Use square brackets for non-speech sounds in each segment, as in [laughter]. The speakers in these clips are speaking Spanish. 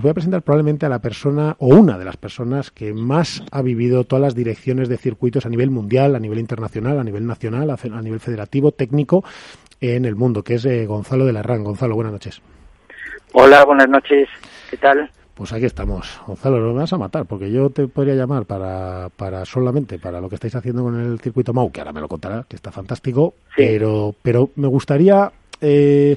Voy a presentar probablemente a la persona o una de las personas que más ha vivido todas las direcciones de circuitos a nivel mundial, a nivel internacional, a nivel nacional, a nivel federativo, técnico en el mundo, que es eh, Gonzalo de la RAN. Gonzalo, buenas noches. Hola, buenas noches. ¿Qué tal? Pues aquí estamos. Gonzalo, lo vas a matar, porque yo te podría llamar para, para solamente para lo que estáis haciendo con el circuito MAU, que ahora me lo contará, que está fantástico, pero, pero me gustaría eh,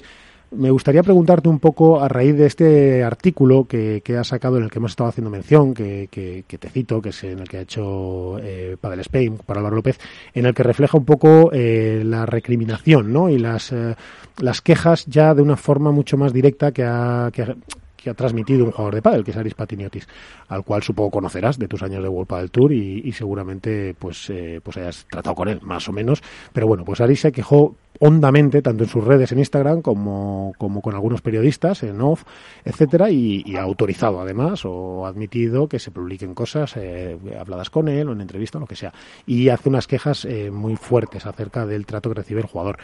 me gustaría preguntarte un poco a raíz de este artículo que, que has sacado en el que hemos estado haciendo mención, que, que, te cito, que es en el que ha hecho eh, Padel Spain para Álvaro López, en el que refleja un poco eh, la recriminación ¿no? y las, eh, las quejas ya de una forma mucho más directa que ha, que, que ha transmitido un jugador de pádel, que es Aris Patiniotis, al cual supongo conocerás de tus años de World Padel Tour y, y seguramente pues, eh, pues hayas tratado con él, más o menos. Pero bueno, pues Aris se quejó hondamente, tanto en sus redes en Instagram como, como con algunos periodistas en off, etcétera, y, ha autorizado además o admitido que se publiquen cosas eh, habladas con él o en entrevista o lo que sea. Y hace unas quejas eh, muy fuertes acerca del trato que recibe el jugador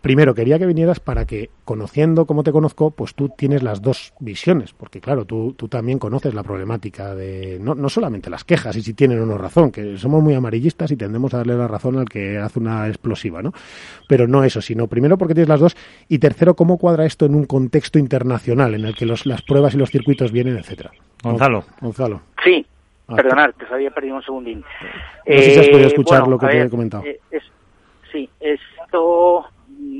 primero quería que vinieras para que, conociendo como te conozco, pues tú tienes las dos visiones, porque claro, tú, tú también conoces la problemática de no, no solamente las quejas y si tienen o no razón, que somos muy amarillistas y tendemos a darle la razón al que hace una explosiva, ¿no? Pero no eso, sino primero porque tienes las dos y tercero cómo cuadra esto en un contexto internacional en el que los, las pruebas y los circuitos vienen, etcétera. Gonzalo. Gonzalo. Sí. Ah, Perdonar, te había perdido un segundín. No sé si has podido eh, escuchar lo que te he comentado. Eh, es, sí, esto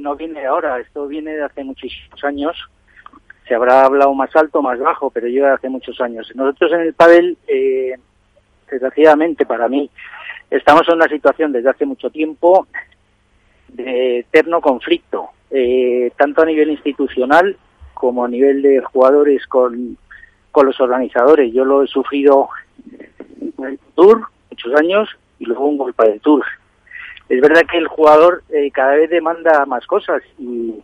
no viene ahora, esto viene de hace muchísimos años. Se habrá hablado más alto, más bajo, pero de hace muchos años. Nosotros en el pádel, eh, desgraciadamente para mí, estamos en una situación desde hace mucho tiempo de eterno conflicto, eh, tanto a nivel institucional como a nivel de jugadores con, con los organizadores. Yo lo he sufrido en el Tour muchos años y luego un golpe del Tour es verdad que el jugador eh, cada vez demanda más cosas y,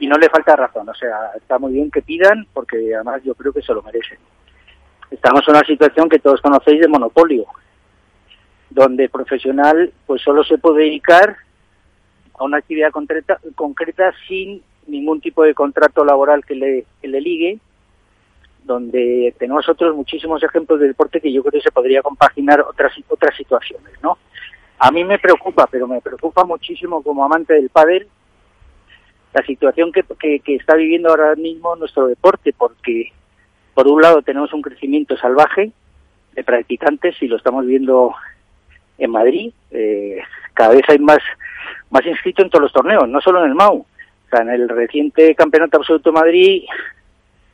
no le falta razón. O sea, está muy bien que pidan porque además yo creo que se lo merecen. Estamos en una situación que todos conocéis de monopolio, donde el profesional pues solo se puede dedicar a una actividad concreta, concreta sin ningún tipo de contrato laboral que le, que le ligue, donde tenemos otros muchísimos ejemplos de deporte que yo creo que se podría compaginar otras otras situaciones, ¿no? A mí me preocupa, pero me preocupa muchísimo como amante del pádel la situación que, que, está viviendo ahora mismo nuestro deporte, porque por un lado tenemos un crecimiento salvaje de practicantes y lo estamos viendo en Madrid. Eh, cada vez hay más, más inscritos en todos los torneos, no solo en el MAU. O sea, en el reciente Campeonato Absoluto de Madrid,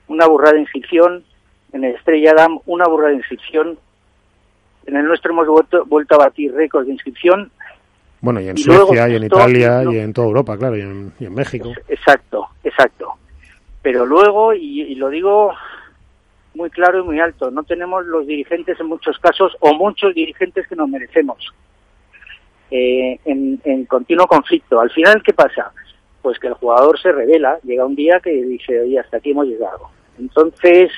una burrada de inscripción. En el Estrella Dam, una burrada de inscripción. En el nuestro hemos vuelto, vuelto a batir récords de inscripción. Bueno, y en Suecia, y en Italia, y en toda Europa, claro, y en, México. Exacto, exacto. Pero luego, y, lo digo muy claro y muy alto, no tenemos los dirigentes en muchos casos, o muchos dirigentes que nos merecemos, eh, en, en continuo conflicto. Al final, ¿qué pasa? Pues que el jugador se revela, llega un día que dice, oye, hasta aquí hemos llegado. Entonces,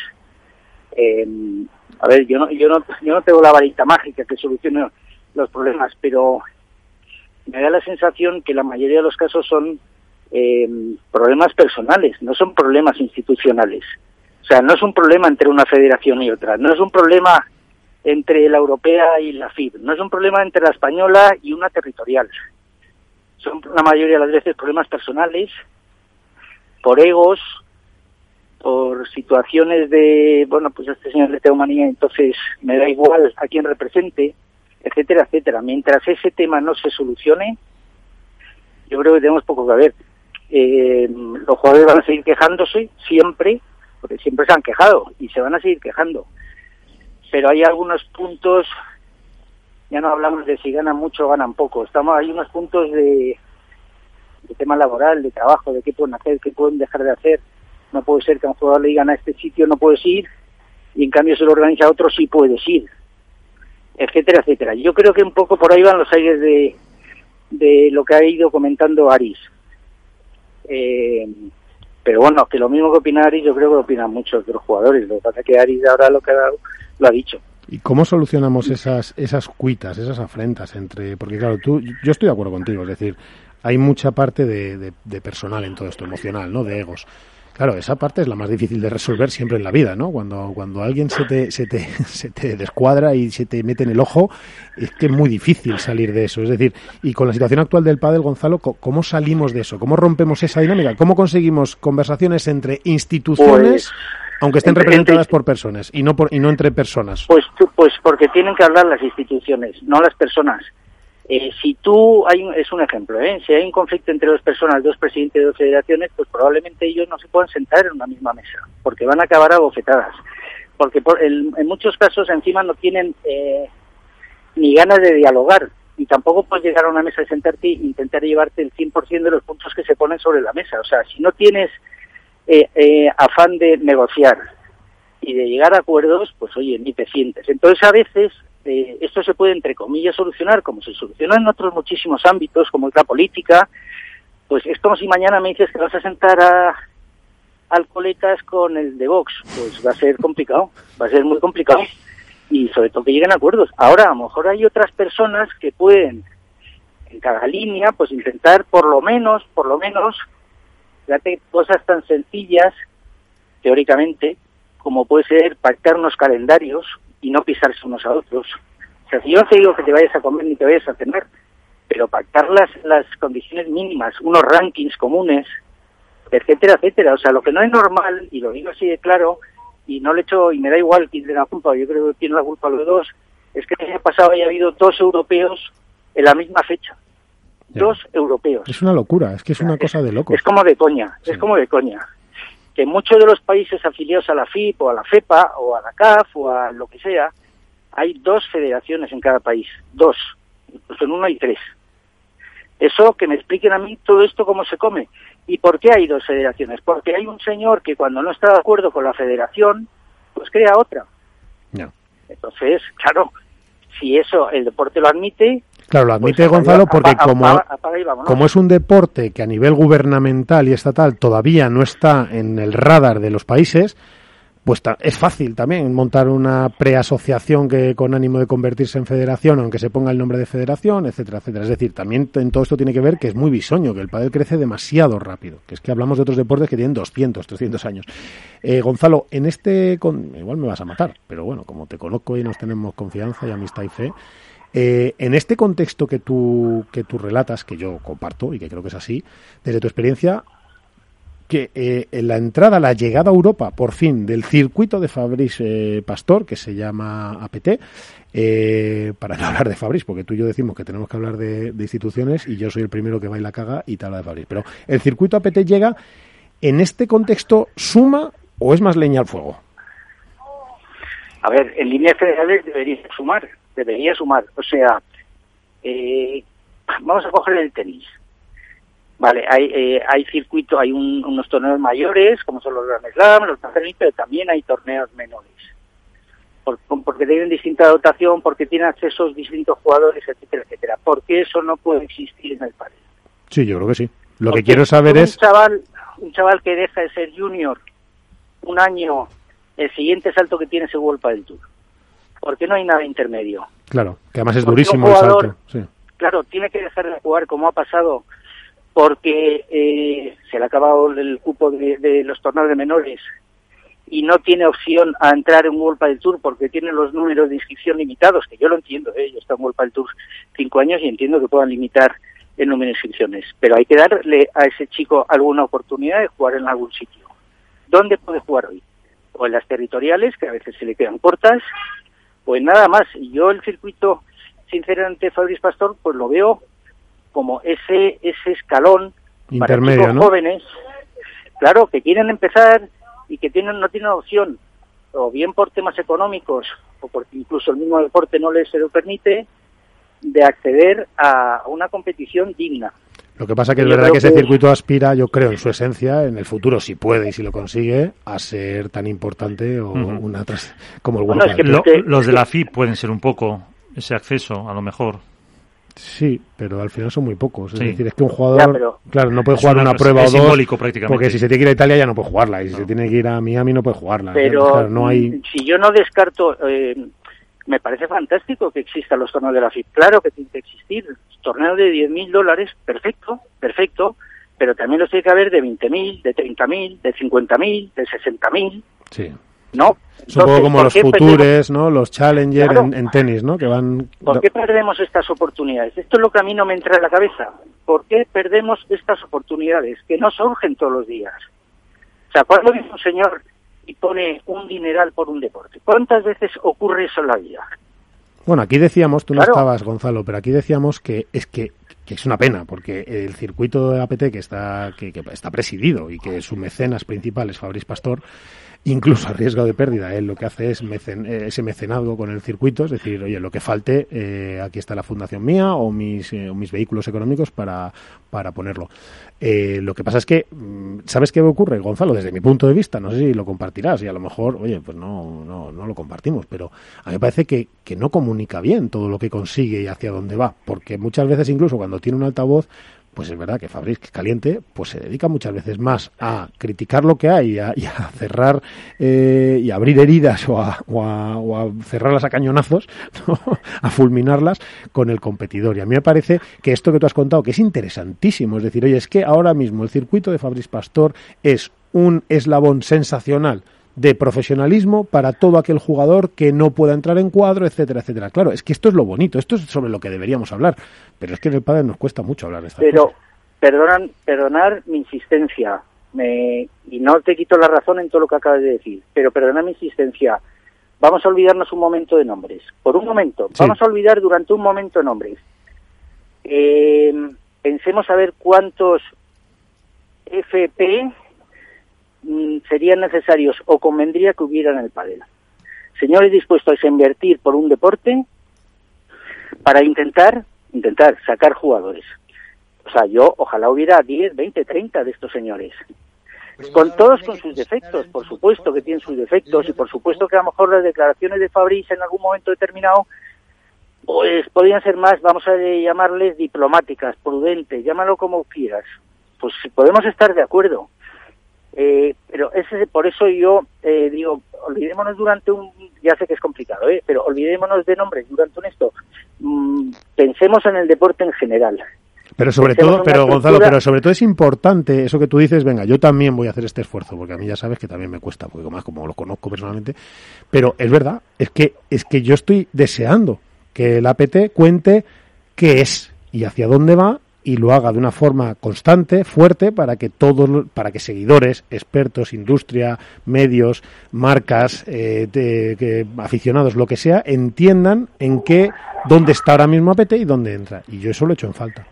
eh, a ver, yo no, yo no, yo no tengo la varita mágica que solucione los problemas, pero me da la sensación que la mayoría de los casos son eh, problemas personales, no son problemas institucionales. O sea, no es un problema entre una federación y otra, no es un problema entre la europea y la FIB, no es un problema entre la española y una territorial. Son la mayoría de las veces problemas personales, por egos, por situaciones de, bueno, pues este señor le tengo manía, entonces me da igual a quién represente, etcétera, etcétera. Mientras ese tema no se solucione, yo creo que tenemos poco que ver. Eh, los jugadores van a seguir quejándose siempre, porque siempre se han quejado y se van a seguir quejando. Pero hay algunos puntos, ya no hablamos de si ganan mucho o ganan poco, estamos hay unos puntos de, de tema laboral, de trabajo, de qué pueden hacer, qué pueden dejar de hacer no puede ser que a un jugador le digan a este sitio no puedes ir y en cambio se lo organiza a otro sí puedes ir, etcétera, etcétera. Yo creo que un poco por ahí van los aires de, de lo que ha ido comentando Aris. Eh, pero bueno, que lo mismo que opina Aris, yo creo que lo opinan muchos de los jugadores. Lo que pasa es que Aris ahora lo ha lo ha dicho. ¿Y cómo solucionamos esas, esas cuitas, esas afrentas entre...? Porque claro, tú, yo estoy de acuerdo contigo, es decir, hay mucha parte de, de personal en todo esto, emocional, ¿no? De egos Claro, esa parte es la más difícil de resolver siempre en la vida, ¿no? Cuando, cuando alguien se te, se, te, [laughs] se te descuadra y se te mete en el ojo, es que es muy difícil salir de eso. Es decir, y con la situación actual del pádel, Gonzalo, ¿cómo salimos de eso? ¿Cómo rompemos esa dinámica? ¿Cómo conseguimos conversaciones entre instituciones, pues, aunque estén representadas por personas y no, por, y no entre personas? Pues, pues porque tienen que hablar las instituciones, no las personas. Eh, si tú, hay es un ejemplo, ¿eh? si hay un conflicto entre dos personas, dos presidentes de dos federaciones, pues probablemente ellos no se puedan sentar en una misma mesa, porque van a acabar a. Porque en muchos casos encima no tienen eh, ni ganas de dialogar, y tampoco puedes llegar a una mesa y sentarte e intentar llevarte el 100% de los puntos que se ponen sobre la mesa. O sea, si no tienes eh, eh, afán de negociar y de llegar a acuerdos, pues oye, ni te sientes. Entonces a veces eh, esto se puede, entre comillas, solucionar, como se soluciona en otros muchísimos ámbitos, como es la política, pues es como si mañana me dices que vas a sentar a alcoletas con el de Vox, pues va a ser complicado, va a ser muy complicado y sobre todo que lleguen a acuerdos. Ahora, a lo mejor hay otras personas que pueden, en cada línea, pues intentar por lo menos, por lo menos, fíjate, cosas tan sencillas, teóricamente, como puede ser pactar unos calendarios, y no pisarse unos a otros. O sea, si yo no te digo que te vayas a comer ni te vayas a cenar, pero pactar las, las condiciones mínimas, unos rankings comunes, etcétera, etcétera. O sea, lo que no es normal, y lo digo así de claro, y no le echo, y me da igual quién tiene la culpa, yo creo que tiene la culpa los dos, es que el año pasado haya habido dos europeos en la misma fecha. Dos europeos. Es una locura, es que es una cosa de locos. Es como de coña, es como de coña que muchos de los países afiliados a la FIP o a la FEPA o a la CAF o a lo que sea, hay dos federaciones en cada país, dos, incluso en uno hay tres. Eso que me expliquen a mí todo esto cómo se come. ¿Y por qué hay dos federaciones? Porque hay un señor que cuando no está de acuerdo con la federación, pues crea otra. No. Entonces, claro, si eso el deporte lo admite, Claro, lo admite pues Gonzalo porque como, como es un deporte que a nivel gubernamental y estatal todavía no está en el radar de los países, pues es fácil también montar una preasociación que con ánimo de convertirse en federación, aunque se ponga el nombre de federación, etcétera, etcétera. Es decir, también en todo esto tiene que ver que es muy bisoño, que el pádel crece demasiado rápido, que es que hablamos de otros deportes que tienen 200, 300 años. Eh, Gonzalo, en este, con, igual me vas a matar, pero bueno, como te conozco y nos tenemos confianza y amistad y fe, eh, en este contexto que tú, que tú relatas, que yo comparto y que creo que es así, desde tu experiencia, que eh, en la entrada, la llegada a Europa, por fin, del circuito de Fabrice eh, Pastor, que se llama APT, para no [laughs] hablar de Fabrice, porque tú y yo decimos que tenemos que hablar de, instituciones y yo soy el primero que va y la caga y te habla de Fabrice. Pero el circuito APT llega, en este contexto, ¿suma o es más leña al fuego? A ver, en líneas generales debería sumar, debería sumar. O sea, eh, vamos a coger el tenis. Vale, hay, eh, hay circuito, hay unos torneos mayores, como son los Grand Slam, los Grand pero también hay torneos menores. porque tienen distinta dotación, porque tienen accesos distintos jugadores, etcétera, etcétera. ¿Por qué eso no puede existir en el país? Sí, yo creo que sí. Lo que quiero saber es... Un chaval, un chaval que deja de ser junior un año, el siguiente salto que tiene es el World del Tour porque no hay nada intermedio. Claro, que además es durísimo el salto. Claro, tiene que dejar de jugar como ha pasado porque eh, se le ha acabado el cupo de, los torneos de menores y no tiene opción a entrar en World del Tour porque tiene los números de inscripción limitados, que yo lo entiendo, ¿eh? yo he estado en World del Tour cinco años y entiendo que puedan limitar el número de inscripciones, pero hay que darle a ese chico alguna oportunidad de jugar en algún sitio. ¿Dónde puede jugar hoy? O en las territoriales, que a veces se le quedan cortas, pues nada más. Yo el circuito, sinceramente, Fabriz Pastor, pues lo veo como ese ese escalón para chicos jóvenes, claro, que quieren empezar y que tienen no tienen opción, o bien por temas económicos, o porque incluso el mismo deporte no les se lo permite, de acceder a una competición digna. Lo que pasa que es verdad que ese circuito aspira, yo creo, en su esencia, en el futuro, si puede y si lo consigue, a ser tan importante o una como el bueno, Los de la FIP pueden ser un poco ese acceso, a lo mejor. Sí, pero al final son muy pocos. Es decir, es que un jugador, claro, no puede jugar una, prueba o dos, porque si se tiene que ir a Italia ya no puede jugarla, y si se tiene que ir a Miami no puede jugarla. Pero no hay... si yo no descarto eh, me parece fantástico que existan los torneos de la FIP. Claro que tiene que existir. Torneo de 10.000 dólares, perfecto, perfecto. pero también los tiene que haber de 20.000, de 30.000, de 50.000, de 60.000. Sí. ¿No? Es un poco como los futures, ¿no? Los challenger en, tenis, ¿no? Que van... ¿Por qué perdemos estas oportunidades? Esto es lo que a mí no me entra en la cabeza. ¿Por qué perdemos estas oportunidades que no surgen todos los días? O sea, cuando viene un señor y pone un dineral por un deporte, ¿cuántas veces ocurre eso en la vida? Bueno, aquí decíamos, tú no estabas, Gonzalo, pero aquí decíamos que es que, que, es una pena, porque el circuito de APT que está, que, que está presidido y que su mecenas principal es Fabriz Pastor, incluso a riesgo de pérdida. Él lo que hace es mecen, eh, ese mecenazgo con el circuito, es decir, oye, lo que falte, eh, aquí está la fundación mía o mis, eh, mis vehículos económicos para, ponerlo. lo que pasa es que, mm, ¿sabes qué ocurre, Gonzalo? Desde mi punto de vista, no sé si lo compartirás y a lo mejor, oye, pues no, no, no lo compartimos, pero a mí me parece que, que no comunica bien todo lo que consigue y hacia dónde va, porque muchas veces incluso cuando tiene un altavoz, pues es verdad que Fabriz Caliente pues se dedica muchas veces más a criticar lo que hay y a, cerrar eh, y abrir heridas o a, cerrarlas a cañonazos, [laughs] a fulminarlas con el competidor. Y a mí me parece que esto que tú has contado, que es interesantísimo, es decir, oye, es que ahora mismo el circuito de Fabriz Pastor es un eslabón sensacional de profesionalismo para todo aquel jugador que no pueda entrar en cuadro, etcétera, etcétera. Claro, es que esto es lo bonito, esto es sobre lo que deberíamos hablar, pero es que en el padre nos cuesta mucho hablar de esta Pero perdonan, perdonar mi insistencia, me, y no te quito la razón en todo lo que acabas de decir, pero perdonar mi insistencia. Vamos a olvidarnos un momento de nombres. Por un momento, vamos a olvidar durante un momento nombres. Eh, pensemos a ver cuántos FP serían necesarios o convendría que hubiera en el padel. Señores dispuestos a invertir por un deporte para intentar, intentar sacar jugadores. O sea, yo ojalá hubiera 10, 20, 30 de estos señores. Con todos con sus defectos, por supuesto que tienen sus defectos y por supuesto que a lo mejor las declaraciones de Fabriz en algún momento determinado pues podrían ser más, vamos a llamarles diplomáticas, prudentes, llámalo como quieras. Pues podemos estar de acuerdo, eh, pero ese, por eso yo eh, digo, olvidémonos durante un, ya sé que es complicado, ¿eh? pero olvidémonos de nombres durante un esto. Mm, pensemos en el deporte en general. Pero sobre todo, pero Gonzalo, pero sobre todo es importante eso que tú dices, venga, yo también voy a hacer este esfuerzo, porque a mí ya sabes que también me cuesta, porque más como lo conozco personalmente, pero es verdad, es que, es que yo estoy deseando que el APT cuente qué es y hacia dónde va y lo haga de una forma constante, fuerte, para que todos, para que seguidores, expertos, industria, medios, marcas, eh, que, aficionados, lo que sea, entiendan en qué, dónde está ahora mismo APT y dónde entra. Y yo eso lo he hecho en falta.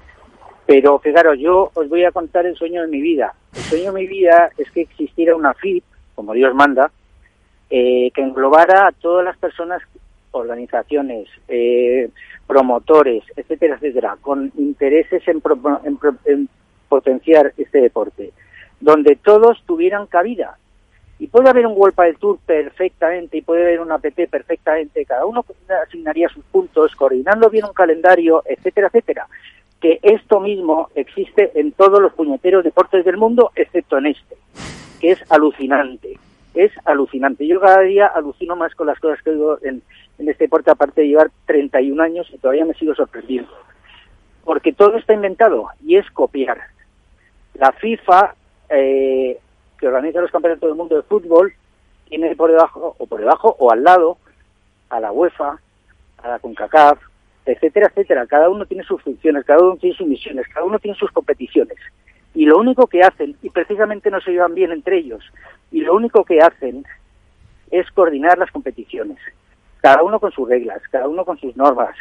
Pero fijaros, yo os voy a contar el sueño de mi vida. El sueño de mi vida es que existiera una FIP, como Dios manda, eh, que englobara a todas las personas, organizaciones, eh, promotores, etcétera, etcétera, con intereses en, potenciar este deporte, donde todos tuvieran cabida. Y puede haber un World del Tour perfectamente y puede haber un APT perfectamente, cada uno asignaría sus puntos, coordinando bien un calendario, etcétera, etcétera. Que esto mismo existe en todos los puñeteros deportes del mundo, excepto en este, que es alucinante. Es alucinante. Yo cada día alucino más con las cosas que digo en, en este deporte, aparte de llevar 31 años y todavía me sigo sorprendiendo. Porque todo está inventado y es copiar. La FIFA, eh, que organiza los campeonatos del mundo de fútbol, tiene por debajo, o por debajo, o al lado, a la UEFA, a la CONCACAF, etcétera, etcétera. Cada uno tiene sus funciones, cada uno tiene sus misiones, cada uno tiene sus competiciones. Y lo único que hacen, y precisamente no se llevan bien entre ellos, y lo único que hacen es coordinar las competiciones cada uno con sus reglas, cada uno con sus normas.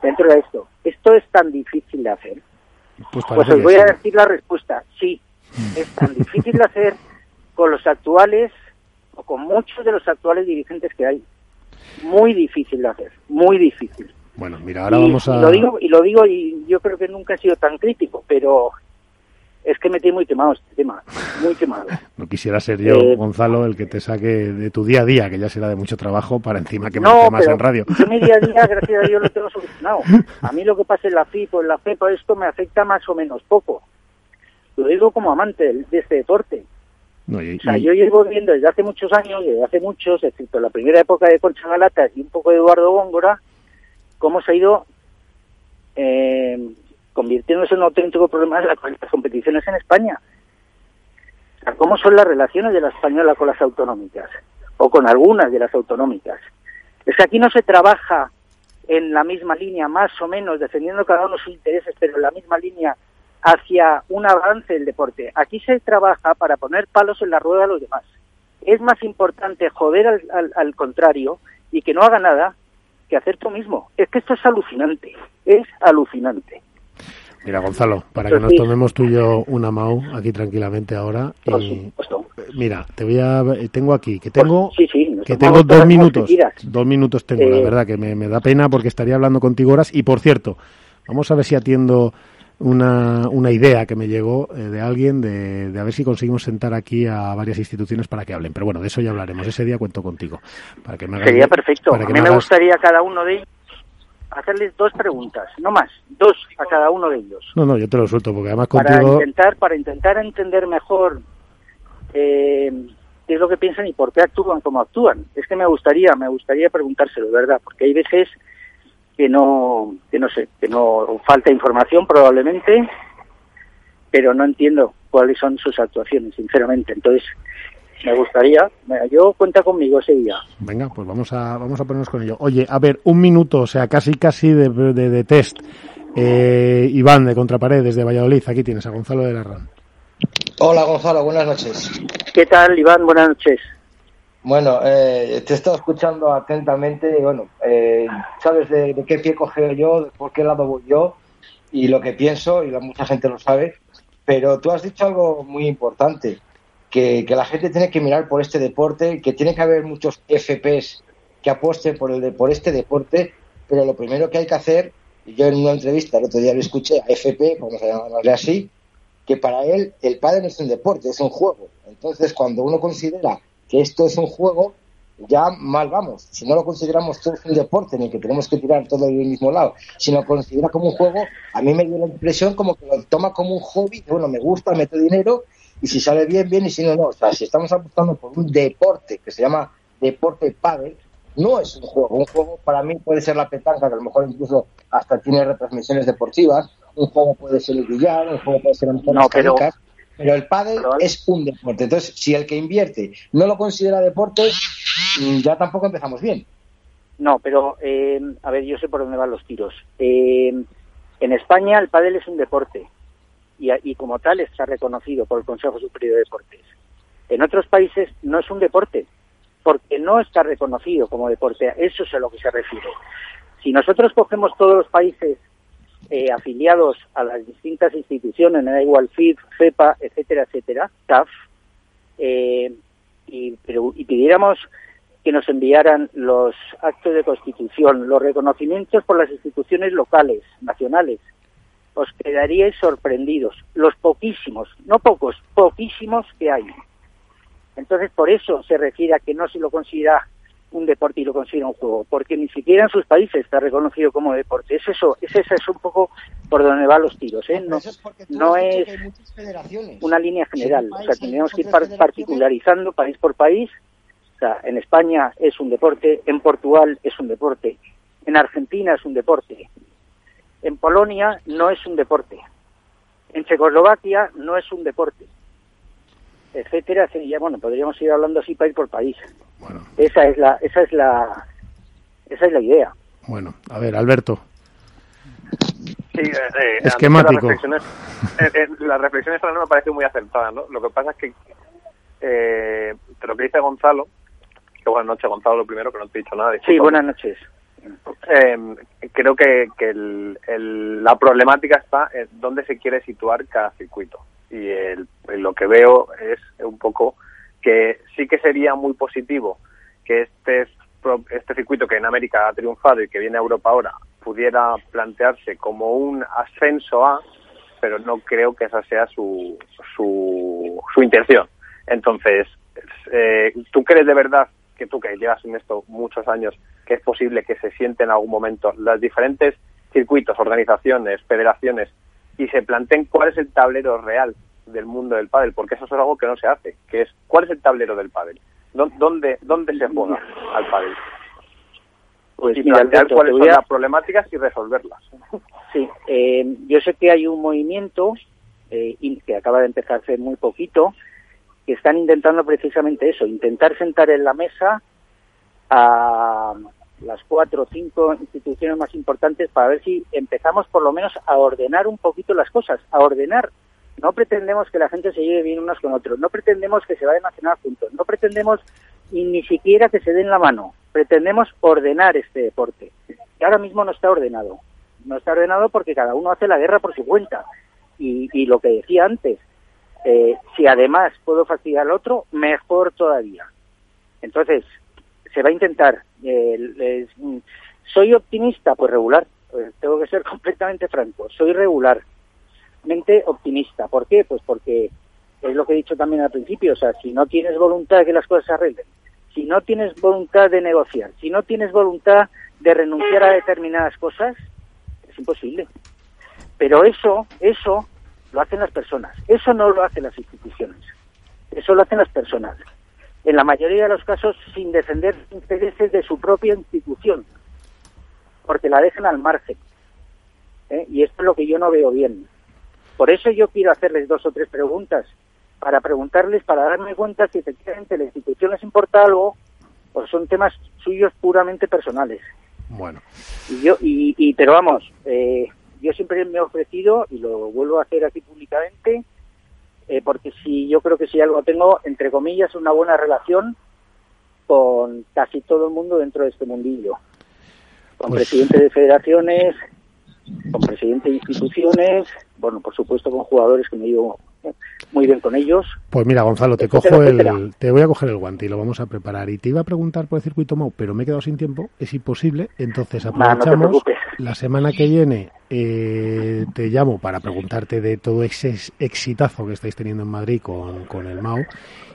Dentro de esto, ¿esto es tan difícil de hacer? Pues, pues os voy a decir la respuesta, sí, es tan difícil de hacer con los actuales o con muchos de los actuales dirigentes que hay. Muy difícil de hacer, muy difícil. Bueno, mira, ahora vamos a... Y lo, digo, y lo digo y yo creo que nunca he sido tan crítico, pero es que me tiene muy quemado este tema, muy quemado. No quisiera ser yo, eh, Gonzalo, el que te saque de tu día a día, que ya será de mucho trabajo, para encima que me más en radio. Yo mi día a día, gracias a Dios, lo tengo solucionado. A mí lo que pasa en la FIP o en la FEPA, esto me afecta más o menos poco. Lo digo como amante de este deporte. o sea, yo llevo viendo desde hace muchos años, desde hace muchos, excepto la primera época de Concha Galata y un poco de Eduardo Góngora, cómo se ha ido eh, convirtiéndose en un auténtico problema de las competiciones en España. ¿Cómo son las relaciones de la española con las autonómicas? O con algunas de las autonómicas. Es que aquí no se trabaja en la misma línea, más o menos, defendiendo cada uno sus intereses, pero en la misma línea hacia un avance del deporte. Aquí se trabaja para poner palos en la rueda a los demás. Es más importante joder al, al, contrario y que no haga nada que hacer tú mismo. Es que esto es alucinante, es alucinante. Mira, Gonzalo, para que nos tomemos tú y yo una MAU aquí tranquilamente ahora. Y, mira, te voy a. Tengo aquí, que tengo. que tengo dos minutos. Dos minutos tengo, la eh, verdad, que me, da pena porque estaría hablando contigo horas. Y por cierto, vamos a ver si atiendo una, una idea que me llegó eh, de alguien de, de, a ver si conseguimos sentar aquí a varias instituciones para que hablen. Pero bueno, de eso ya hablaremos. Ese día cuento contigo. Para que me Sería perfecto. a mí me, gustaría cada uno de ellos hacerles dos preguntas, no más, dos a cada uno de ellos. No, no, yo te lo suelto porque además contigo... Para intentar, para intentar entender mejor eh, qué es lo que piensan y por qué actúan como actúan. Es que me gustaría, me gustaría preguntárselo, ¿verdad? Porque hay veces que no, que no sé, que no falta información probablemente, pero no entiendo cuáles son sus actuaciones, sinceramente. Entonces, me gustaría, yo cuenta conmigo ese día. Venga, pues vamos a, vamos a ponernos con ello. Oye, a ver, un minuto, o sea, casi casi de, de, test. Eh, Iván, de Contrapared, desde Valladolid, aquí tienes a Gonzalo de la RAN. Hola Gonzalo, buenas noches. ¿Qué tal, Iván? Buenas noches. Bueno, eh, te he estado escuchando atentamente y bueno, eh, sabes de, de, qué pie coge yo, de por qué lado voy yo y lo que pienso, y mucha gente lo sabe, pero tú has dicho algo muy importante que, la gente tiene que mirar por este deporte, que tiene que haber muchos FPs que apuesten por, el, por este deporte, pero lo primero que hay que hacer, yo en una entrevista el otro día lo escuché a FP, vamos a llamarle así, que para él el padre no es un deporte, es un juego. Entonces, cuando uno considera que esto es un juego, ya mal vamos. Si no lo consideramos todo un deporte, ni que tenemos que tirar todo del mismo lado, si lo considera como un juego, a mí me dio la impresión como que lo toma como un hobby, bueno, me gusta, meto dinero y si sale bien, bien, y si no, no. O sea, si estamos apostando por un deporte que se llama deporte pádel, no es un juego. Un juego para mí puede ser la petanca, que a lo mejor incluso hasta tiene retransmisiones deportivas. Un juego puede ser el billar, un juego puede ser en no, pero, pero el pádel es un deporte. Entonces, si el que invierte no lo considera deporte, mm, ya tampoco empezamos bien. No, pero eh, a ver, yo sé por dónde van los tiros. Eh, en España el pádel es un deporte y, como tal está reconocido por el Consejo Superior de Deportes. En otros países no es un deporte, porque no está reconocido como deporte. Eso es a lo que se refiere. Si nosotros cogemos todos los países eh, afiliados a las distintas instituciones, da igual FIF, FEPA, etcétera, etcétera, CAF, eh, y, y pidiéramos que nos enviaran los actos de constitución, los reconocimientos por las instituciones locales, nacionales, os quedaríais sorprendidos. Los poquísimos, no pocos, poquísimos que hay. Entonces, por eso se refiere a que no se lo considera un deporte y lo considera un juego, porque ni siquiera en sus países está reconocido como deporte. Es eso, es eso es un poco por donde van los tiros, ¿eh? No, no es una línea general. O sea, tenemos que ir particularizando país por país. O sea, en España es un deporte, en Portugal es un deporte, en Argentina es un deporte, en Polonia no es un deporte, en Checoslovaquia no es un deporte, etcétera, etcétera. Bueno, podríamos ir hablando así país por país. Bueno. Esa es la, esa es la, esa es la idea. Bueno, a ver, Alberto. Sí, eh, eh Esquemático. Las reflexiones, eh, eh, las reflexiones no me parecen muy acertadas, ¿no? Lo que pasa es que eh, lo que dice Gonzalo, que buenas noches Gonzalo, lo primero, que no te he dicho nada. Sí, buenas noches. Eh, creo que, que el, la problemática está en dónde se quiere situar cada circuito. Y lo que veo es un poco que sí que sería muy positivo que este, este circuito que en América ha triunfado y que viene a Europa ahora pudiera plantearse como un ascenso a, pero no creo que esa sea su, su, su intención. Entonces, eh, ¿tú crees de verdad que tú que llevas en esto muchos años, que es posible que se siente en algún momento los diferentes circuitos, organizaciones, federaciones y se planteen cuál es el tablero real del mundo del pádel, porque eso es algo que no se hace, que es cuál es el tablero del pádel, dónde dónde se juega al pádel. Pues y mira, plantear Alberto, cuáles son a- las problemáticas y resolverlas. [laughs] Sí, eh, yo sé que hay un movimiento eh, que acaba de empezar hace muy poquito que están intentando precisamente eso, intentar sentar en la mesa a las cuatro o cinco instituciones más importantes para ver si empezamos por lo menos a ordenar un poquito las cosas, a ordenar. No pretendemos que la gente se lleve bien unos con otros, no pretendemos que se vayan a cenar juntos, no pretendemos ni siquiera que se den la mano, pretendemos ordenar este deporte. Y ahora mismo no está ordenado. No está ordenado porque cada uno hace la guerra por su cuenta. Y, y lo que decía antes, eh, si además puedo fastidiar al otro, mejor todavía. Entonces, se va a intentar. Eh, ¿Soy optimista? Pues regular. Pues tengo que ser [laughs] completamente franco. Soy regularmente optimista. ¿Por qué? Pues porque es lo que he dicho también al principio. O sea, si no tienes voluntad de que las cosas se arreglen, si no tienes voluntad de negociar, si no tienes voluntad de renunciar a determinadas cosas, es imposible. Pero eso, eso lo hacen las personas. Eso no lo hacen las instituciones. Eso lo hacen las personas. En la mayoría de los casos sin defender intereses de su propia institución, porque la dejan al margen. ¿eh? Y esto es lo que yo no veo bien. Por eso yo quiero hacerles dos o tres preguntas, para preguntarles, para darme cuenta si efectivamente la institución les importa algo o son temas suyos puramente personales. Bueno, Y yo, y, y pero vamos, eh, yo siempre me he ofrecido y lo vuelvo a hacer aquí públicamente, eh, porque si yo creo que si algo tengo, entre comillas, una buena relación con casi todo el mundo dentro de este mundillo, con Pues- presidentes de federaciones, con presidentes de instituciones, bueno, por supuesto con jugadores que me llevo muy bien con ellos. Pues mira, Gonzalo, te Etcétera, cojo etcétera. el, te voy a coger el guante y lo vamos a preparar. Y te iba a preguntar por el circuito MOU, pero me he quedado sin tiempo, es imposible. Entonces aprovechamos la semana que viene. Eh, te llamo para preguntarte de todo ese ex- exitazo que estáis teniendo en Madrid con, con el MAU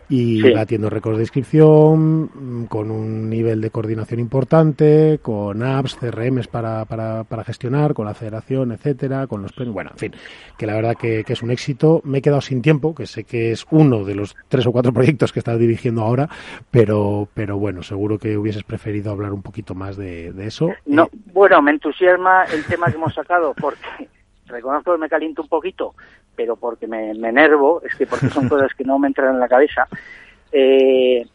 y Sí. batiendo récords de inscripción, mm, con un nivel de coordinación importante, con apps, CRMs para, para, para gestionar, con la federación, etcétera, con los premios. Bueno, en fin, que la verdad que, que es un éxito. Me he quedado sin tiempo, que sé que es uno de los tres o cuatro proyectos que estás dirigiendo ahora, pero, pero bueno, seguro que hubieses preferido hablar un poquito más de, de eso. No, bueno, me entusiasma el tema que hemos sacado porque [laughs] reconozco que me caliento un poquito, pero porque me, me enervo, es que porque son [laughs] cosas que no me entran en la cabeza. Eh,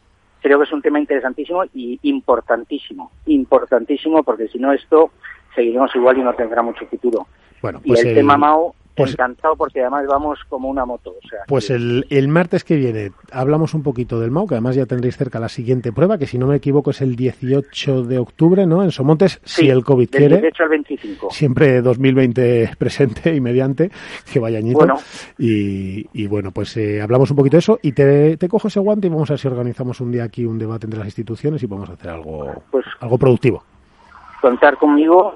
creo que es un tema interesantísimo y importantísimo, importantísimo porque si no esto seguiremos igual y no tendrá mucho futuro. bueno, Y pues el, el- tema Mao, pues- encantado porque además vamos como una moto. O sea, Pues que- el, el martes que viene hablamos un poquito del MAU, que además ya tendréis cerca la siguiente prueba, que si no me equivoco es el 18 de octubre, ¿no? En Somontes, si sí, el COVID del quiere. 18 al 25. Siempre 2020 [laughs] presente y mediante, que vaya añito. Bueno. Y, y bueno, pues eh, hablamos un poquito de eso y te, te cojo ese guante y vamos a ver si organizamos un día aquí un debate entre las instituciones y podemos hacer algo, Pues algo productivo. contar conmigo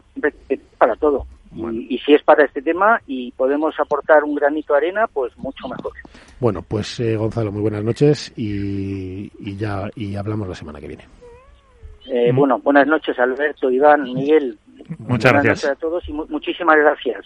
para todo. Bueno. Y, y si es para este tema y podemos aportar un granito de arena, pues mucho mejor. Bueno, pues eh, Gonzalo, muy buenas noches y, y ya y hablamos la semana que viene. Eh, Bueno, buenas noches Alberto, Iván, Miguel. Muchas buenas gracias. noches a todos y mu- muchísimas gracias.